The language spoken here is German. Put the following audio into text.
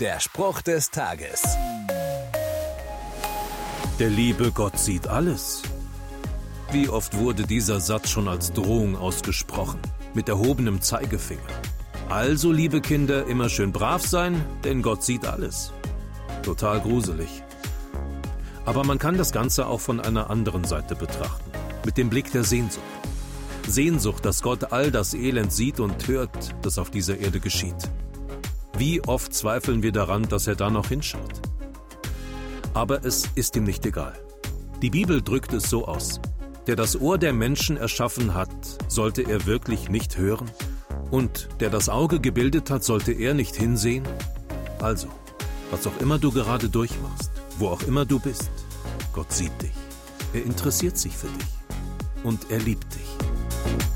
Der Spruch des Tages. Der liebe Gott sieht alles. Wie oft wurde dieser Satz schon als Drohung ausgesprochen, mit erhobenem Zeigefinger. Also, liebe Kinder, immer schön brav sein, denn Gott sieht alles. Total gruselig. Aber man kann das Ganze auch von einer anderen Seite betrachten, mit dem Blick der Sehnsucht. Sehnsucht, dass Gott all das Elend sieht und hört, das auf dieser Erde geschieht. Wie oft zweifeln wir daran, dass er da noch hinschaut? Aber es ist ihm nicht egal. Die Bibel drückt es so aus. Der das Ohr der Menschen erschaffen hat, sollte er wirklich nicht hören? Und der das Auge gebildet hat, sollte er nicht hinsehen? Also, was auch immer du gerade durchmachst, wo auch immer du bist, Gott sieht dich. Er interessiert sich für dich. Und er liebt dich.